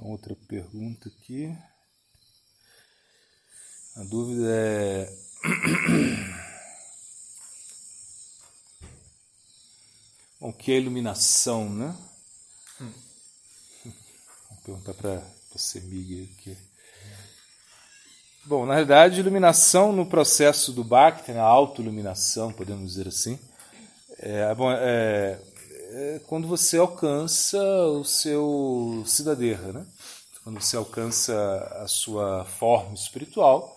Então, outra pergunta aqui. A dúvida é. Bom, o que é iluminação, né? Hum. Vou perguntar para você, Miguel, aqui. Bom, na realidade, iluminação no processo do Bhakti, na autoiluminação, podemos dizer assim, é, bom, é, é quando você alcança o seu cidadera, né? Quando você alcança a sua forma espiritual,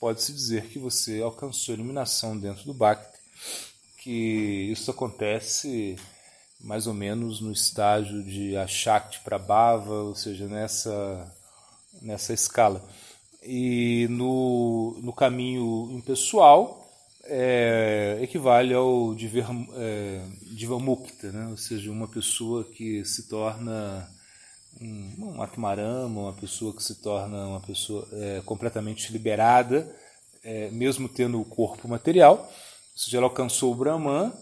pode-se dizer que você alcançou iluminação dentro do Bhakti, que isso acontece mais ou menos no estágio de Ashakti para Bhava, ou seja, nessa, nessa escala. E no, no caminho impessoal, é, equivale ao Diver, é, Divamukta, né? ou seja, uma pessoa que se torna um, um Atmarama, uma pessoa que se torna uma pessoa é, completamente liberada, é, mesmo tendo o corpo material, ou seja, ela alcançou o Brahman,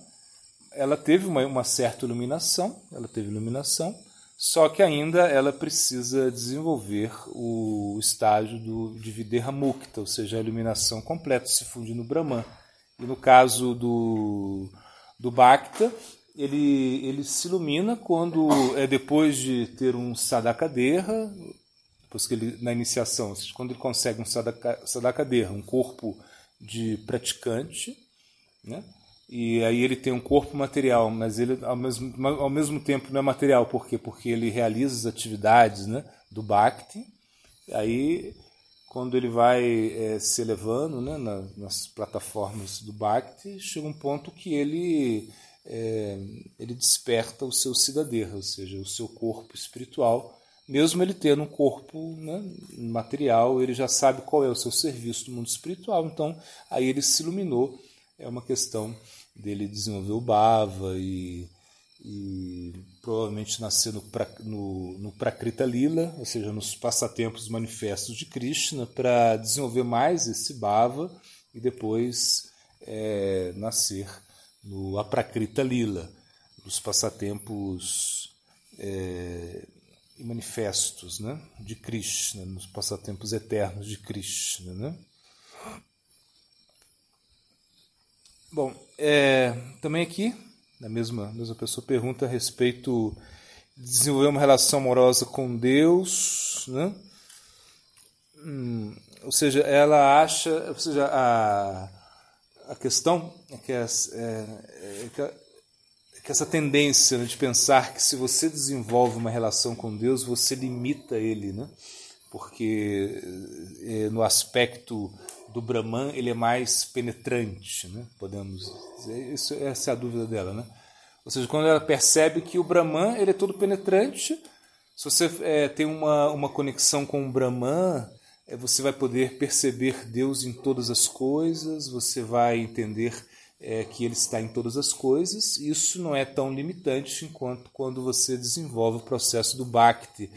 ela teve uma, uma certa iluminação, ela teve iluminação, só que ainda ela precisa desenvolver o estágio do, de Videha Mukta, ou seja, a iluminação completa, se fundir no Brahman. E no caso do, do Bhakta, ele, ele se ilumina quando é depois de ter um Sadakadeha, depois que ele, na iniciação, quando ele consegue um sadaka, Sadakadeha, um corpo de praticante, né? e aí ele tem um corpo material, mas ele ao mesmo, ao mesmo tempo não é material, por quê? Porque ele realiza as atividades né, do Bhakti, aí quando ele vai é, se elevando né, na, nas plataformas do Bhakti, chega um ponto que ele, é, ele desperta o seu cidadão, ou seja, o seu corpo espiritual, mesmo ele tendo um corpo né, material, ele já sabe qual é o seu serviço no mundo espiritual, então aí ele se iluminou. É uma questão dele desenvolver o Bhava e, e provavelmente nascer no, no, no Prakrita Lila, ou seja, nos passatempos manifestos de Krishna, para desenvolver mais esse Bhava e depois é, nascer no Aprakrita Lila, nos passatempos é, manifestos né, de Krishna, nos passatempos eternos de Krishna. Né? Bom, é, também aqui, a mesma, mesma pessoa pergunta a respeito de desenvolver uma relação amorosa com Deus, né? Hum, ou seja, ela acha, ou seja, a, a questão é que, é, é, que, é que essa tendência né, de pensar que se você desenvolve uma relação com Deus, você limita ele, né? Porque é, no aspecto do Brahman ele é mais penetrante, né? podemos dizer. Isso, essa é a dúvida dela. Né? Ou seja, quando ela percebe que o Brahman ele é todo penetrante, se você é, tem uma, uma conexão com o Brahman, é, você vai poder perceber Deus em todas as coisas, você vai entender é, que Ele está em todas as coisas. Isso não é tão limitante enquanto quando você desenvolve o processo do Bhakti,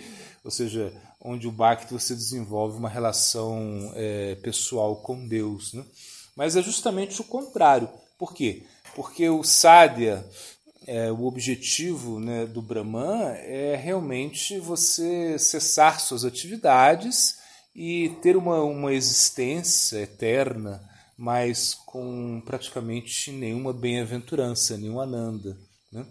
ou seja, onde o Bhakti você desenvolve uma relação é, pessoal com Deus. Né? Mas é justamente o contrário. Por quê? Porque o Sadhya, é, o objetivo né, do Brahman é realmente você cessar suas atividades e ter uma, uma existência eterna, mas com praticamente nenhuma bem-aventurança, nenhum ananda. Né?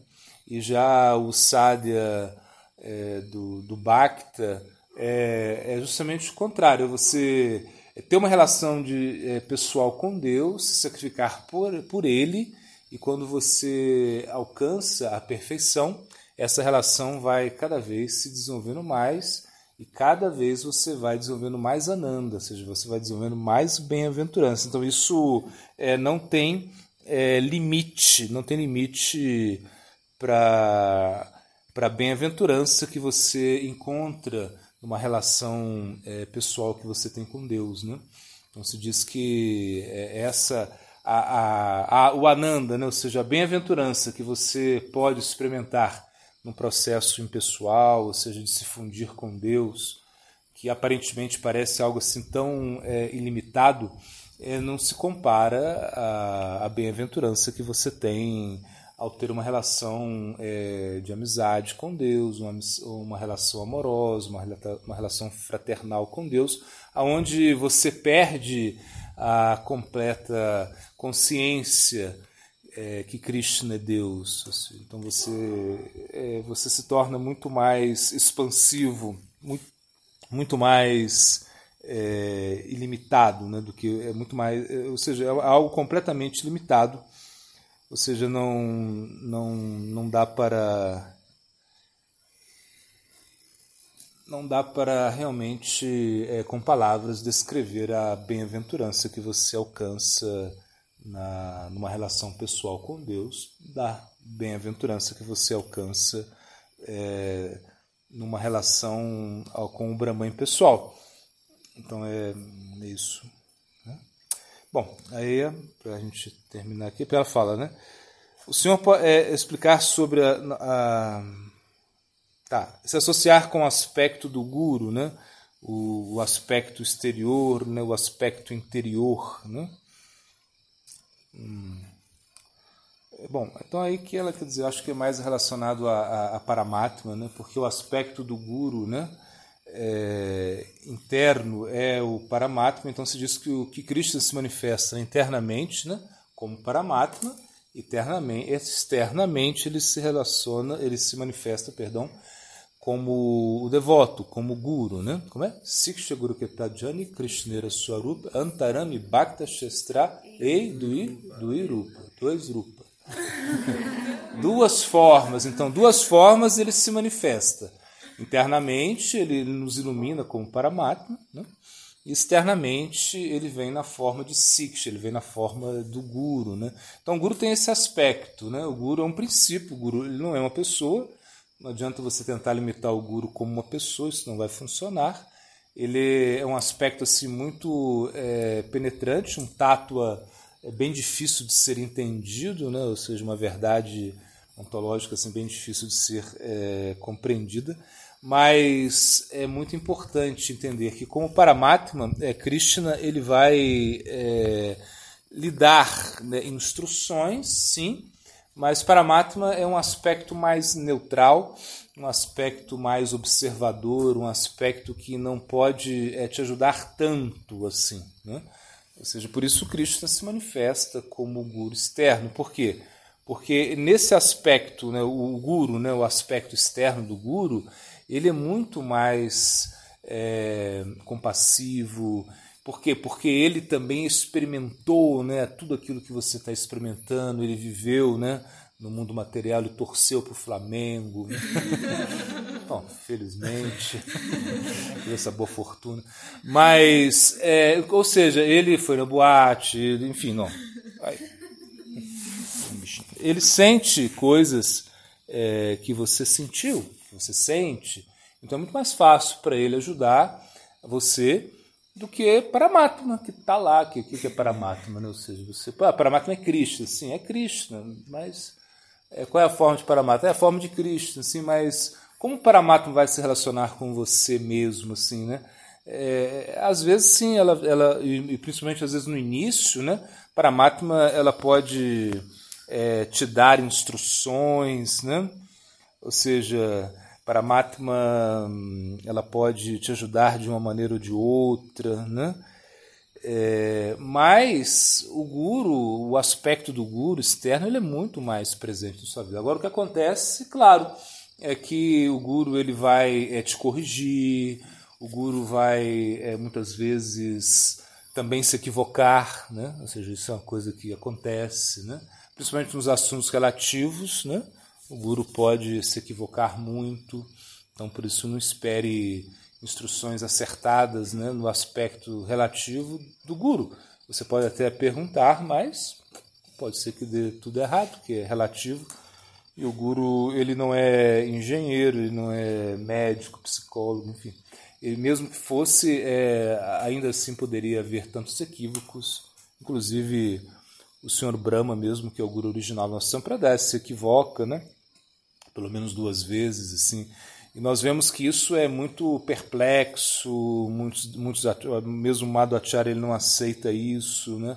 E já o Sadhya é, do, do Bhakta é, é justamente o contrário. Você ter uma relação de, é, pessoal com Deus, se sacrificar por, por Ele, e quando você alcança a perfeição, essa relação vai cada vez se desenvolvendo mais e cada vez você vai desenvolvendo mais ananda, ou seja, você vai desenvolvendo mais bem-aventurança. Então isso é, não tem é, limite, não tem limite para para a bem-aventurança que você encontra numa relação é, pessoal que você tem com Deus. Né? Então se diz que é essa a, a, a, o Ananda, né? ou seja, a bem-aventurança que você pode experimentar num processo impessoal, ou seja, de se fundir com Deus, que aparentemente parece algo assim tão é, ilimitado, é, não se compara à bem-aventurança que você tem ao ter uma relação é, de amizade com Deus, uma, uma relação amorosa, uma, uma relação fraternal com Deus, aonde você perde a completa consciência é, que Krishna é Deus. Assim. Então você, é, você se torna muito mais expansivo, muito, muito mais é, ilimitado, né, do que é muito mais, é, ou seja, é algo completamente limitado. Ou seja, não não não dá para não dá para realmente é, com palavras descrever a bem-aventurança que você alcança na, numa relação pessoal com Deus, da bem-aventurança que você alcança é, numa relação com o Brahman pessoal. Então é isso. Bom, aí para a gente terminar aqui, ela fala, né? O senhor pode é, explicar sobre a, a, tá, se associar com o aspecto do guru, né? O, o aspecto exterior, né? O aspecto interior, né? Hum. Bom, então aí que ela quer dizer, acho que é mais relacionado a, a, a Paramatma, né? porque o aspecto do Guru né? É, interno é o Paramatma, então se diz que o que Krishna se manifesta internamente né? como Paramatma, eternamente, externamente ele se relaciona, ele se manifesta, perdão, como o devoto, como o guru, né? Como é? Siksha Guru Ketajani Krishnera Swarupa Antarami Bhakta Shestra Ei Dui Dui Rupa. Dois Rupa. duas formas. Então, duas formas ele se manifesta. Internamente, ele nos ilumina como Paramatma, né? Externamente, ele vem na forma de Siksha, ele vem na forma do Guru, né? Então, o Guru tem esse aspecto, né? O Guru é um princípio, o Guru ele não é uma pessoa, não adianta você tentar limitar o guru como uma pessoa, isso não vai funcionar. Ele é um aspecto assim muito é, penetrante, um tátua é bem difícil de ser entendido, né? ou seja, uma verdade ontológica assim, bem difícil de ser é, compreendida. Mas é muito importante entender que, como Paramatma, é, Krishna ele vai é, lhe dar né, instruções, sim, mas Paramatma é um aspecto mais neutral, um aspecto mais observador, um aspecto que não pode é, te ajudar tanto assim. Né? Ou seja, por isso Krishna se manifesta como guru externo. Por quê? Porque nesse aspecto, né, o guru, né, o aspecto externo do guru, ele é muito mais é, compassivo, por quê? Porque ele também experimentou né, tudo aquilo que você está experimentando, ele viveu né, no mundo material, ele torceu para o Flamengo. Bom, felizmente, teve essa boa fortuna. Mas, é, ou seja, ele foi na boate, enfim, não. Ele sente coisas é, que você sentiu, você sente. Então é muito mais fácil para ele ajudar você do que Paramatma, que está lá. O que, que é Paramatma? Né? Ou seja, você, ah, Paramatma é Cristo, sim, é Krishna, mas é, qual é a forma de Paramatma? É a forma de Cristo, assim, mas como Paramatma vai se relacionar com você mesmo, assim, né? É, às vezes sim, ela, ela e principalmente às vezes no início, né? Paramatma ela pode é, te dar instruções, né? Ou seja, Paramatma ela pode te ajudar de uma maneira ou de outra, né? É, mas o guru, o aspecto do guru externo, ele é muito mais presente na sua vida. Agora, o que acontece, claro, é que o guru ele vai é, te corrigir, o guru vai é, muitas vezes também se equivocar, né? ou seja, isso é uma coisa que acontece, né? principalmente nos assuntos relativos, né? O guru pode se equivocar muito, então por isso não espere instruções acertadas né, no aspecto relativo do guru. Você pode até perguntar, mas pode ser que dê tudo errado, que é relativo. E o guru ele não é engenheiro, ele não é médico, psicólogo, enfim. Ele mesmo que fosse, é, ainda assim poderia haver tantos equívocos. Inclusive o senhor Brahma mesmo, que é o guru original da nossa Sampradaya, se equivoca, né? Pelo menos duas vezes, assim. E nós vemos que isso é muito perplexo, muitos, muitos mesmo o Madhvacharya ele não aceita isso, né?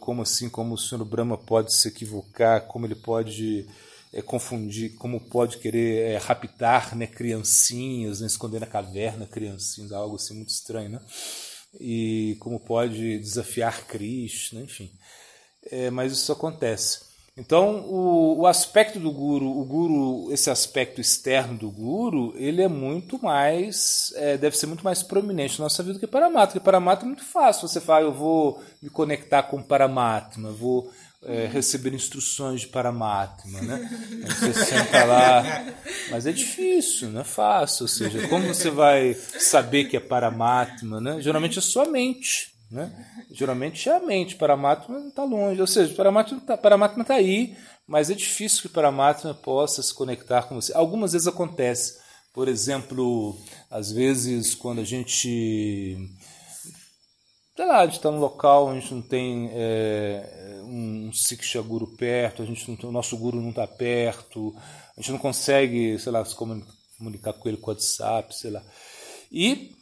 Como assim, como o senhor Brahma pode se equivocar, como ele pode é, confundir, como pode querer é, raptar né, criancinhas, né, esconder na caverna criancinhas, algo assim muito estranho, né? E como pode desafiar Krishna, enfim. É, mas isso acontece. Então, o, o aspecto do guru, o guru, esse aspecto externo do guru, ele é muito mais, é, deve ser muito mais prominente na nossa vida que Paramatma. Porque Paramatma é muito fácil. Você fala, eu vou me conectar com Paramatma, vou é, receber instruções de Paramatma, né? Aí você senta lá, mas é difícil, não é fácil. Ou seja, como você vai saber que é Paramatma, né? Geralmente é sua mente. Né? Geralmente é a mente, Paramatma está longe. Ou seja, Paramatma está tá aí, mas é difícil que Paramatma possa se conectar com você. Algumas vezes acontece. Por exemplo, às vezes quando a gente. Sei lá, a gente está num local, a gente não tem é, um Siksha Guru perto, a gente não o nosso Guru não está perto, a gente não consegue, sei lá, se comunicar com ele com o WhatsApp, sei lá. E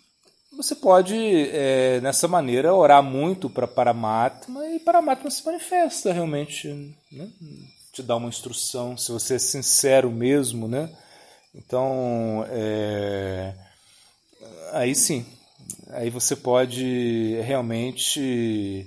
você pode, é, nessa maneira, orar muito para Paramatma e Paramatma se manifesta realmente, né? te dá uma instrução, se você é sincero mesmo, né? Então, é, aí sim, aí você pode realmente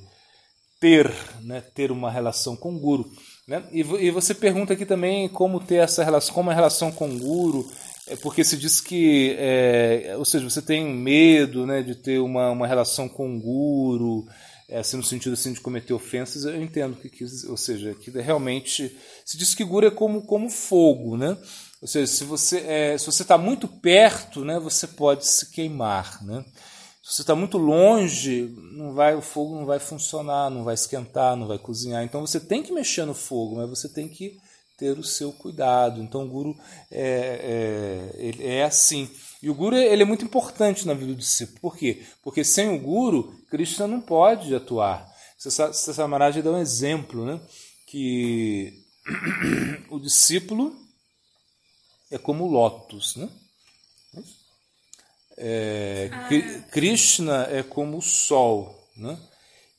ter, né, ter uma relação com o Guru. Né? E, e você pergunta aqui também como ter essa relação, como a relação com o Guru é porque se diz que, é, ou seja, você tem medo né, de ter uma, uma relação com um guru, é, assim, no sentido assim, de cometer ofensas, eu entendo que, que ou seja, que realmente se diz que guru é como, como fogo, né? Ou seja, se você é, se você está muito perto, né, você pode se queimar, né? Se você está muito longe, não vai, o fogo não vai funcionar, não vai esquentar, não vai cozinhar. Então você tem que mexer no fogo, mas você tem que ter o seu cuidado. Então o guru é, é, ele é assim. E o guru ele é muito importante na vida do discípulo. Por quê? Porque sem o guru, Krishna não pode atuar. Sessa Maharaj dá um exemplo, né? que o discípulo é como o lótus. Né? É, ah. Krishna é como o sol. Né?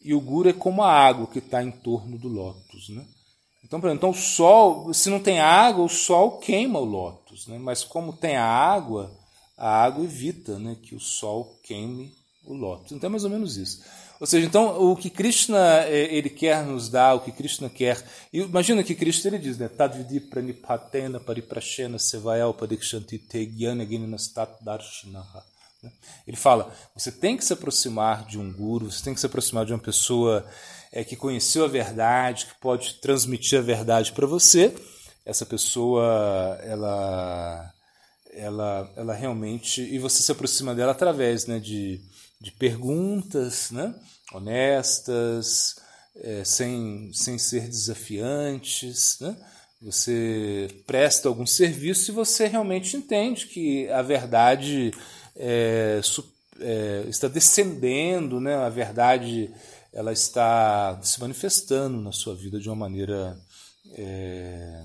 E o guru é como a água que está em torno do lótus. Né? Então, então o sol, se não tem água, o sol queima o lótus, né? mas como tem a água, a água evita né, que o sol queime o lótus. Então é mais ou menos isso. Ou seja, então o que Krishna é, ele quer nos dar, o que Krishna quer. Imagina que Krishna ele diz, né? Tadvidi pranipatena pariprashena sevayal padikshanti te? Ele fala: você tem que se aproximar de um guru, você tem que se aproximar de uma pessoa é, que conheceu a verdade, que pode transmitir a verdade para você. Essa pessoa, ela, ela, ela realmente. E você se aproxima dela através né, de, de perguntas né, honestas, é, sem, sem ser desafiantes. Né? Você presta algum serviço e você realmente entende que a verdade é, é, está descendendo, né? a verdade ela está se manifestando na sua vida de uma maneira é,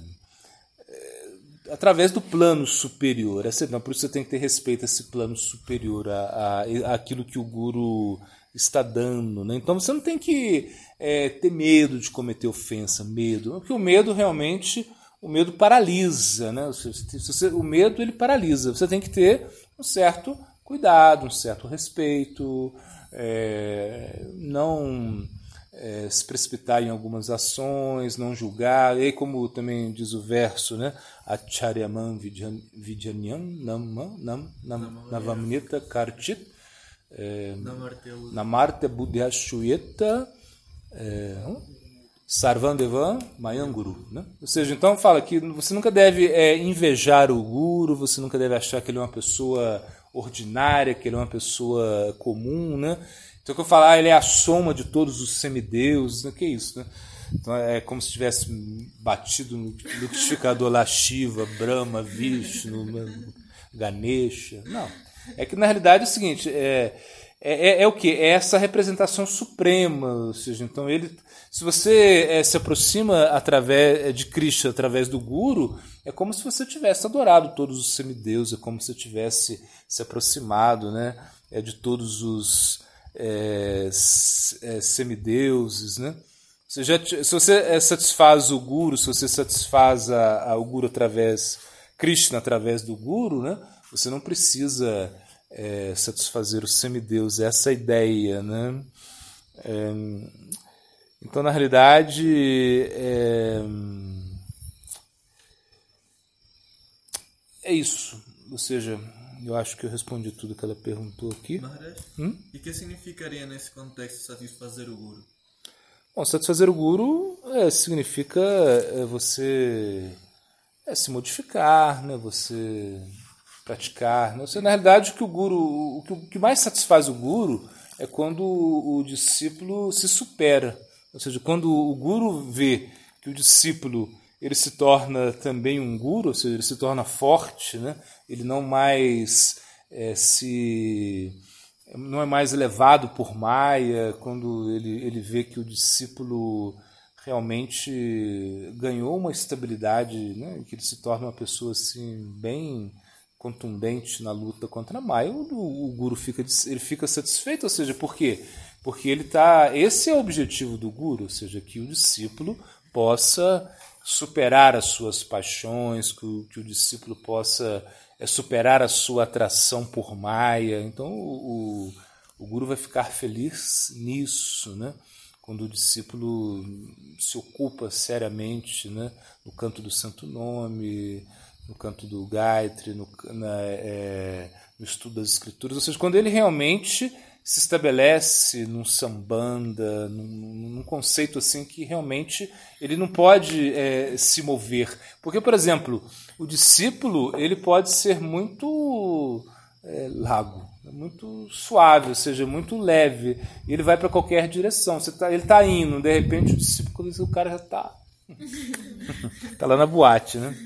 é, através do plano superior. Essa, não, por isso você tem que ter respeito a esse plano superior, a, a, aquilo que o guru está dando. Né? Então você não tem que é, ter medo de cometer ofensa, medo, porque o medo realmente o medo paralisa, né? O medo ele paralisa. Você tem que ter um certo cuidado, um certo respeito, é, não é, se precipitar em algumas ações, não julgar, e como também diz o verso, né? Acharyaman Vidyanyam Nam Navamnita Karchit é, Namarte Buddhyashuyeta é, Sarvandevan Mayanguru. Né? Ou seja, então fala que você nunca deve é, invejar o guru, você nunca deve achar que ele é uma pessoa ordinária, que ele é uma pessoa comum, né? Então, que eu falar, ah, ele é a soma de todos os semideuses, né? que é isso, né? Então, é como se tivesse batido no liquidificador lá Shiva, Brahma, Vishnu, Ganesha. Não. É que, na realidade, é o seguinte, é, é, é, é o que? É essa representação suprema, ou seja, então ele... Se você é, se aproxima através de Krishna, através do Guru, é como se você tivesse adorado todos os semideuses, é como se você tivesse se aproximado né, é de todos os é, é, semideuses. Né? Você já, se você é, satisfaz o guru, se você satisfaz a, a, o guru através, Krishna através do guru, né? você não precisa é, satisfazer o semideus, essa é a ideia. Né? É, então, na realidade, é, é isso. Ou seja, eu acho que eu respondi tudo que ela perguntou aqui. Maharaj, hum? e que significaria nesse contexto satisfazer o guru? Bom, satisfazer o guru é, significa é, você é, se modificar, né? você praticar. Né? Você, na realidade, o que o guru, o que, mais satisfaz o guru é quando o, discípulo se supera. Ou seja, quando o guru vê que o discípulo ele se torna também um guru, ou seja, ele se torna forte, né? ele não mais é, se não é mais elevado por Maia, quando ele, ele vê que o discípulo realmente ganhou uma estabilidade, né, que ele se torna uma pessoa assim bem contundente na luta contra Maia, o, o guru fica ele fica satisfeito, ou seja, por quê? Porque ele tá, esse é o objetivo do guru, ou seja, que o discípulo possa superar as suas paixões, que o, que o discípulo possa é superar a sua atração por Maia. Então o, o guru vai ficar feliz nisso, né? quando o discípulo se ocupa seriamente né? no canto do santo nome, no canto do Gayatri, no, na, é, no estudo das escrituras, ou seja, quando ele realmente se estabelece num sambanda, num, num, conceito assim que realmente ele não pode é, se mover. Porque, por exemplo, o discípulo ele pode ser muito é, lago, muito suave, ou seja, muito leve. E ele vai para qualquer direção. Você tá, ele está indo, de repente o discípulo, o cara já está. Está lá na boate, né?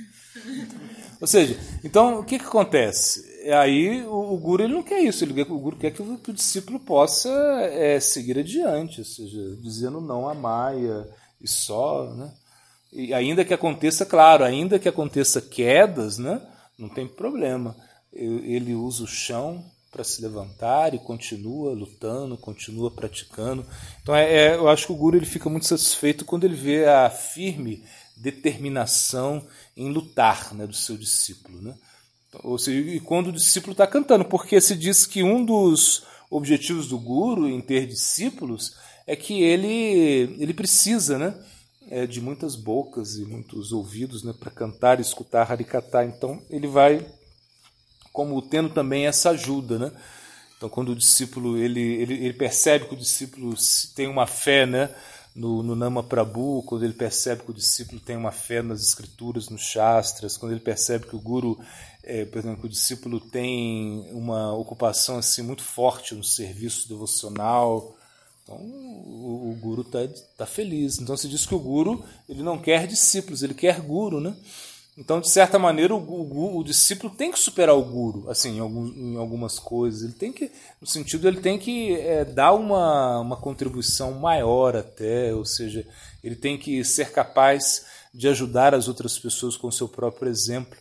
Ou seja, então o que, que acontece? Aí o, o guru ele não quer isso, ele, o guru quer que o, que o discípulo possa é, seguir adiante, ou seja, dizendo não à Maia e só, né? E ainda que aconteça, claro, ainda que aconteça quedas, né? Não tem problema. Ele usa o chão para se levantar e continua lutando, continua praticando. Então é, é, eu acho que o guru ele fica muito satisfeito quando ele vê a firme determinação em lutar né, do seu discípulo. Né? Ou seja, e quando o discípulo está cantando, porque se diz que um dos objetivos do guru em ter discípulos é que ele, ele precisa né, é, de muitas bocas e muitos ouvidos né, para cantar e escutar Harikata. Então ele vai como tendo também essa ajuda. Né? Então quando o discípulo ele, ele, ele percebe que o discípulo tem uma fé né, no, no Nama Prabhu, quando ele percebe que o discípulo tem uma fé nas escrituras, nos shastras, quando ele percebe que o guru é, por exemplo, que o discípulo tem uma ocupação assim muito forte no serviço devocional. Então, o, o guru está tá feliz. Então, se diz que o guru ele não quer discípulos, ele quer guru, né? Então, de certa maneira, o, o, o discípulo tem que superar o guru, assim, em, algum, em, algumas coisas. Ele tem que, no sentido, ele tem que é, dar uma, uma contribuição maior até, ou seja, ele tem que ser capaz de ajudar as outras pessoas com o seu próprio exemplo.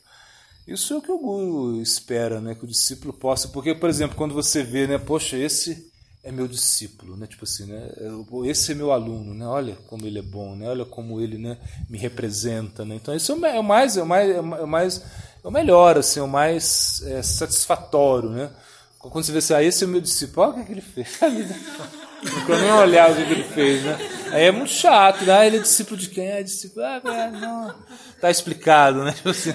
Isso é o que o guru espera, né? Que o discípulo possa. Porque, por exemplo, quando você vê, né? Poxa, esse é meu discípulo, né? Tipo assim, né? Esse é meu aluno, né? Olha como ele é bom, né? Olha como ele, né? Me representa, né? Então isso é o mais, é o mais, é o mais, é o melhor, assim, é o mais é, satisfatório, né? Quando você vê assim, ah, esse é o meu discípulo, olha o que, é que ele fez. Não quero nem olhar o que, ele fez, né? Aí é muito chato, né? Ah, ele é discípulo de quem? É discípulo. Ah, é, não. Tá explicado, né? Tipo assim.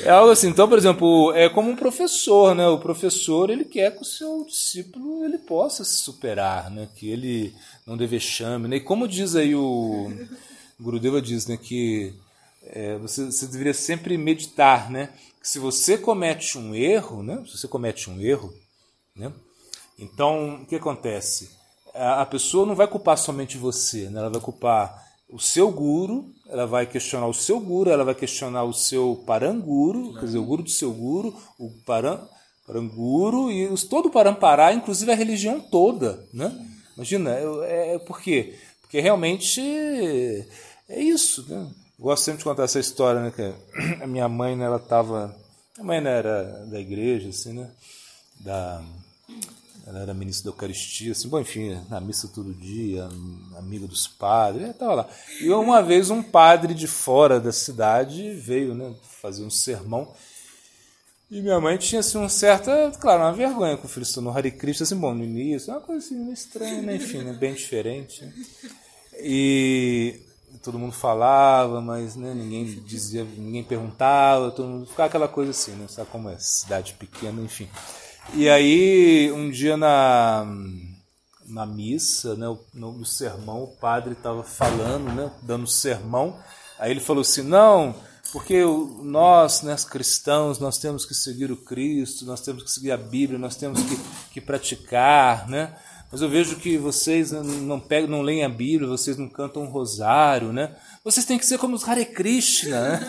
É algo assim. Então, por exemplo, é como um professor, né? O professor ele quer que o seu discípulo ele possa se superar, né? Que ele não deve chame, né? E como diz aí o Gurudeva diz, né? Que é, você, você deveria sempre meditar, né? Que se você comete um erro, né? Se você comete um erro, né? Então, o que acontece? A, a pessoa não vai culpar somente você, né? Ela vai culpar o seu guru, ela vai questionar o seu guru, ela vai questionar o seu paranguru, quer dizer, o guru do seu guru, o paran, paranguru e os, todo o parampará, inclusive a religião toda, né? Imagina, é, é por quê? Porque realmente é isso, né? Eu gosto sempre de contar essa história, né? Que a minha mãe, né, ela estava, a mãe né, era da igreja, assim, né? Da ela era ministra da Eucaristia, assim, bom, enfim, na missa todo dia, amigo dos padres, estava lá. E uma vez um padre de fora da cidade veio né, fazer um sermão. E minha mãe tinha assim, um certa, claro, uma vergonha com o filho no Hare Krishna, assim, bom, no início, uma coisa assim, estranha, né? enfim, né, bem diferente. Né? E todo mundo falava, mas né, ninguém dizia, ninguém perguntava, todo mundo ficava aquela coisa assim, né? Sabe como é? Cidade pequena, enfim. E aí, um dia na, na missa, né, no, no sermão, o padre estava falando, né, dando sermão, aí ele falou assim, não, porque nós, né, cristãos, nós temos que seguir o Cristo, nós temos que seguir a Bíblia, nós temos que, que praticar, né? Mas eu vejo que vocês não pegam, não leem a Bíblia, vocês não cantam um rosário, né? Vocês têm que ser como os Hare Krishna, né?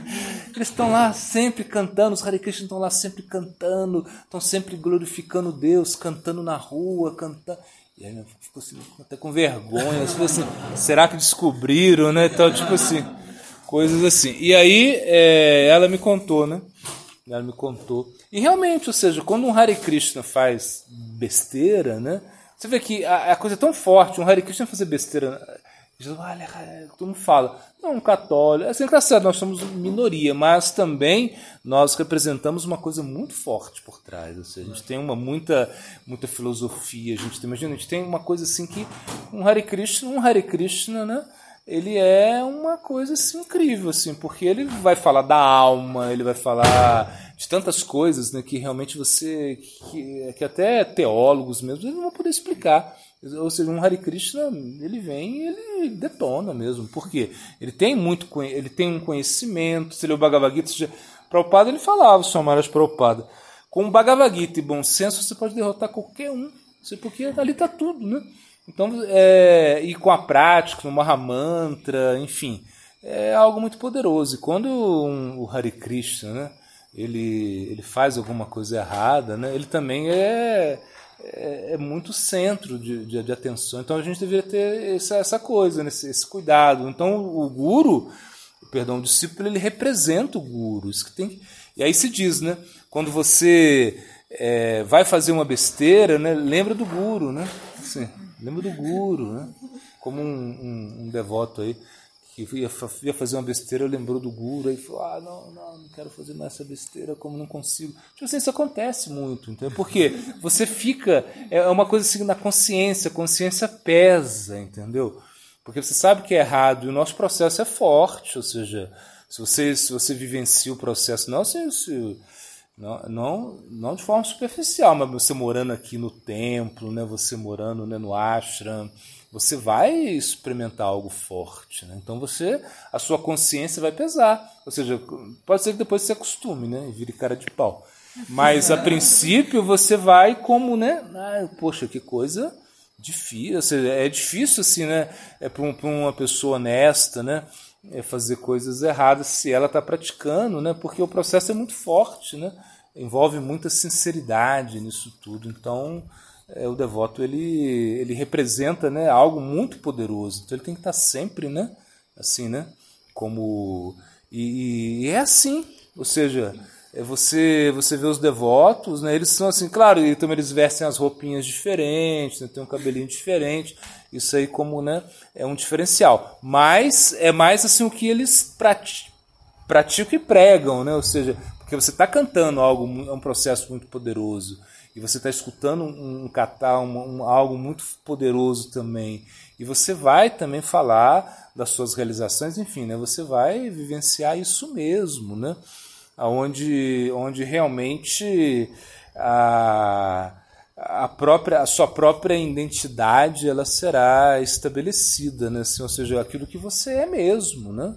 Eles estão lá sempre cantando, os Hare Krishna estão lá sempre cantando, estão sempre glorificando Deus, cantando na rua, cantando. E aí ficou assim, até com vergonha, assim, assim, será que descobriram, né? Então, tipo assim, coisas assim. E aí é, ela me contou, né? Ela me contou. E realmente, ou seja, quando um Hare Krishna faz besteira, né? Você vê que a, a coisa é tão forte, um Hare Krishna fazer besteira. Jesus, olha, todo mundo fala, não, católico, assim, tá certo, nós somos minoria, mas também nós representamos uma coisa muito forte por trás, assim, a gente tem uma muita, muita filosofia, a gente imagina, a gente tem uma coisa assim que um Hare Krishna, um Hare Krishna, né, ele é uma coisa assim, incrível, assim, porque ele vai falar da alma, ele vai falar de tantas coisas né, que realmente você. Que, que até teólogos mesmo não vão poder explicar. Ou seja, um Hare Krishna, ele vem e ele detona mesmo. Por quê? Ele tem muito ele tem um conhecimento. Se ele é o Bhagavad Gita, Prabhupada ele falava, o Maharaj Prabhupada. Com o Bhagavad Gita e bom senso, você pode derrotar qualquer um. Porque ali está tudo, né? Então, é, e com a prática, no Mahamantra, enfim, é algo muito poderoso. E quando um, o Hare Krishna, né? Ele, ele faz alguma coisa errada, né? ele também é, é, é muito centro de, de, de, atenção. Então a gente deveria ter essa, essa coisa, né? esse, esse, cuidado. Então o guru, perdão, o discípulo, ele representa o guru. Isso que tem E aí se diz, né? quando você é, vai fazer uma besteira, né? lembra do guru, né? Assim, lembra do guru, né? como um, um, um devoto aí que ia, ia fazer uma besteira, lembrou do guru e falou: Ah, não, não, não quero fazer mais essa besteira, como não consigo. Tipo assim, isso acontece muito, entendeu? Porque você fica, é uma coisa assim na consciência, a consciência pesa, entendeu? Porque você sabe que é errado e o nosso processo é forte, ou seja, se você, se você vivencia o processo, não assim, se, não, não, não de forma superficial, mas você morando aqui no templo, né, você morando né, no ashram, você vai experimentar algo forte. Né? Então você, a sua consciência vai pesar. Ou seja, pode ser que depois você acostume, né? E vire cara de pau. Mas a princípio você vai como, né? Ah, poxa, que coisa difícil. Seja, é difícil assim, né? É para uma pessoa honesta, né? É fazer coisas erradas se ela está praticando, né? Porque o processo é muito forte, né? Envolve muita sinceridade nisso tudo. Então, é, o devoto ele, ele representa né, algo muito poderoso. Então ele tem que estar sempre, né? Assim, né? Como e, e é assim, ou seja, é você você vê os devotos, né? Eles são assim, claro, e também eles vestem as roupinhas diferentes, né, tem um cabelinho diferente. Isso aí como, né? É um diferencial. Mas é mais assim o que eles praticam, praticam e pregam, né? Ou seja, porque você está cantando algo, é um processo muito poderoso e você está escutando um, catar, um, um, algo muito poderoso também, e você vai também falar das suas realizações, enfim, né? Você vai vivenciar isso mesmo, né? Onde, onde realmente a, a própria a sua própria identidade ela será estabelecida, né? Assim, ou seja, aquilo que você é mesmo, né?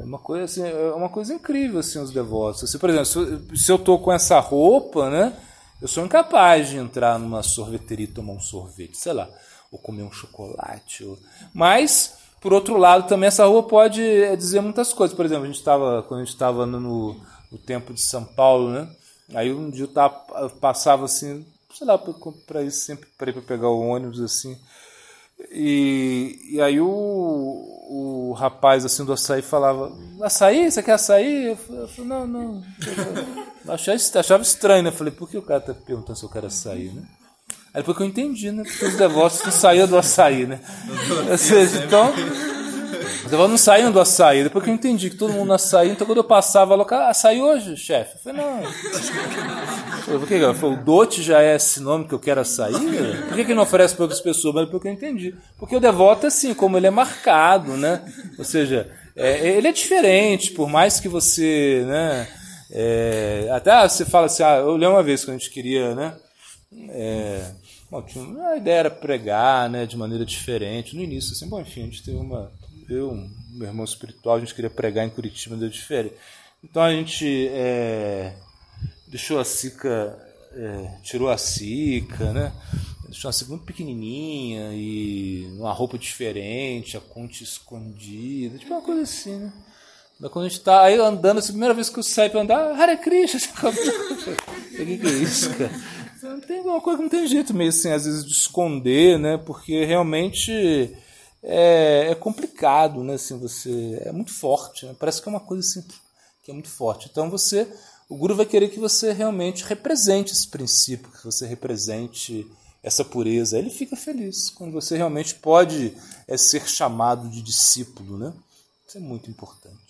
É uma coisa assim, é uma coisa incrível assim os devotos. Assim, por exemplo, se, eu tô com essa roupa, né? Eu sou incapaz de entrar numa sorveteria e tomar um sorvete, sei lá, ou comer um chocolate. Ou... Mas, por outro lado, também essa rua pode dizer muitas coisas. Por exemplo, a gente estava quando a gente estava no, no tempo de São Paulo, né? Aí um dia eu tava, eu passava assim, sei lá, para ir sempre para pegar o ônibus assim. E, e aí o, o rapaz assim do açaí falava, açaí? Você quer açaí? Eu falei, não, não. Eu achava, achava estranho, né? Eu falei, por que o cara tá perguntando se eu quero açaí, né? Aí depois que eu entendi, né? Porque os devotos não saíam do açaí, né? Ou seja, então. Os devotos não saíam do açaí. Depois que eu entendi que todo mundo açaí, então quando eu passava lá, ah, açaí hoje, chefe? Eu falei, não. Por que? Eu falei, o dote já é esse nome que eu quero açaí? Por que, que não oferece para outras pessoas? Mas depois que eu entendi. Porque o devoto, assim, como ele é marcado, né? Ou seja, é, ele é diferente, por mais que você, né? É, até você fala assim, ah, eu lembro uma vez quando a gente queria, né? É, bom, a ideia era pregar, né, de maneira diferente. No início, assim, bom, enfim, a gente teve uma, eu, meu irmão espiritual, a gente queria pregar em Curitiba, de maneira diferente. Então a gente é, deixou a Sica, é, tirou a Sica, né? Deixou uma Sica muito pequenininha e uma roupa diferente, a conte escondida, tipo uma coisa assim, né? Quando a gente tá aí andando, essa primeira vez que eu saio pra andar, Hare Krishna, o que, que é isso, cara? Então, tem alguma coisa que não tem jeito mesmo, assim, às vezes, de esconder, né? Porque realmente é, é complicado, né? Assim, você é muito forte, né? Parece que é uma coisa assim que é muito forte. Então você, o guru vai querer que você realmente represente esse princípio, que você represente essa pureza. Ele fica feliz quando você realmente pode é, ser chamado de discípulo, né? Isso é muito importante.